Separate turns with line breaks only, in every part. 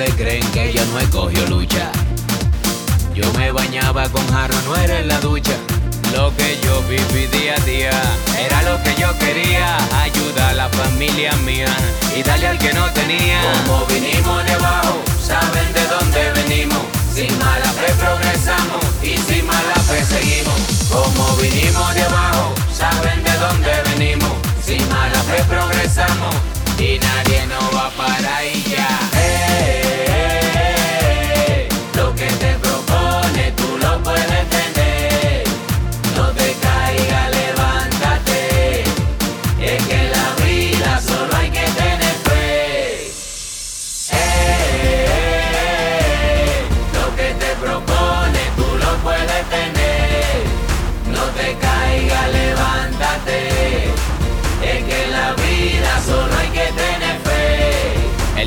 Creen que ella no escogió lucha. Yo me bañaba con jarro, no era en la ducha. Lo que yo viví día a día era lo que yo quería. Ayudar a la familia mía y darle al que no tenía. Como vinimos de abajo, saben de dónde venimos. Sin mala fe progresamos y sin mala fe seguimos. Como vinimos de abajo, saben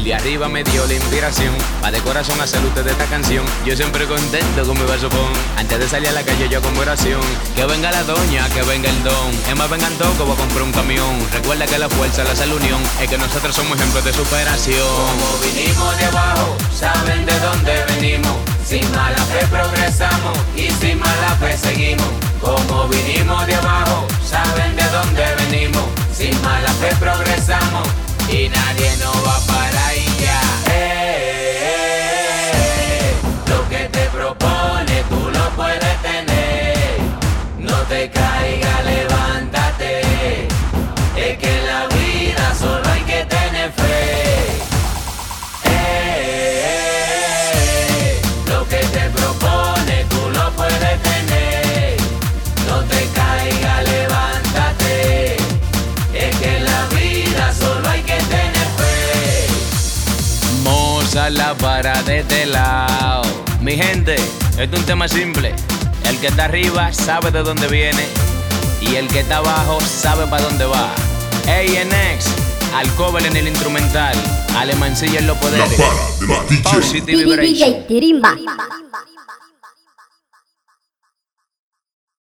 El de arriba me dio la inspiración. Pa' de corazón hacer ustedes esta canción. Yo siempre contento con mi vasopón Antes de salir a la calle yo con oración. Que venga la doña, que venga el don. Es más vengan todos que voy comprar un camión. Recuerda que la fuerza, la hace unión Es que nosotros somos ejemplos de superación. Como vinimos de abajo Saben de dónde venimos. Sin mala fe progresamos Y sin mala fe seguimos. Como vinimos de abajo Saben de dónde venimos. Sin mala fe progresamos y nadie nos va a parar La para de este lado. Mi gente, esto es un tema simple. El que está arriba sabe de dónde viene. Y el que está abajo sabe para dónde va. ANX, al cover en el instrumental. Alemancilla en los
La
poderes.
de.
Positive vibration.
DJ Tirimba.